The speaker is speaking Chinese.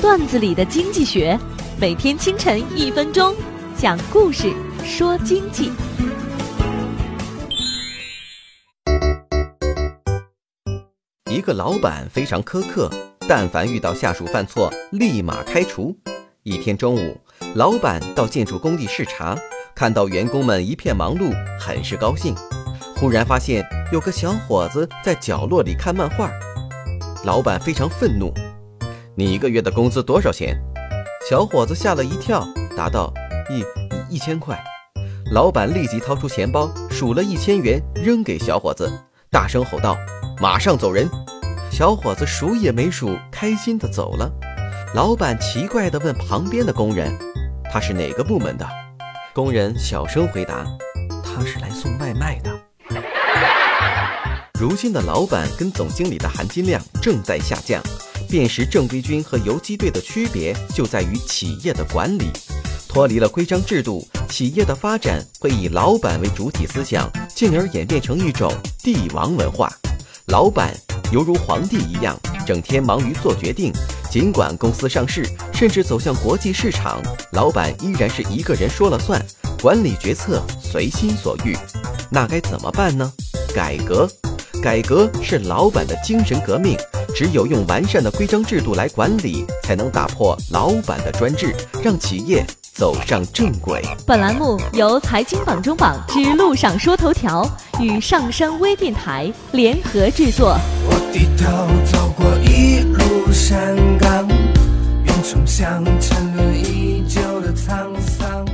段子里的经济学，每天清晨一分钟，讲故事说经济。一个老板非常苛刻，但凡遇到下属犯错，立马开除。一天中午，老板到建筑工地视察，看到员工们一片忙碌，很是高兴。忽然发现有个小伙子在角落里看漫画，老板非常愤怒：“你一个月的工资多少钱？”小伙子吓了一跳，答道：“一一千块。”老板立即掏出钱包，数了一千元，扔给小伙子，大声吼道：“马上走人！”小伙子数也没数，开心的走了。老板奇怪的问旁边的工人：“他是哪个部门的？”工人小声回答：“他是来送外卖的。”如今的老板跟总经理的含金量正在下降。辨识正规军和游击队的区别就在于企业的管理。脱离了规章制度，企业的发展会以老板为主体思想，进而演变成一种帝王文化。老板犹如皇帝一样，整天忙于做决定。尽管公司上市，甚至走向国际市场，老板依然是一个人说了算，管理决策随心所欲。那该怎么办呢？改革，改革是老板的精神革命。只有用完善的规章制度来管理，才能打破老板的专制，让企业走上正轨。本栏目由财经榜中榜之路上说头条与上山微电台联合制作。我低头走过一路山岗，云冲向沉沦已久的沧桑。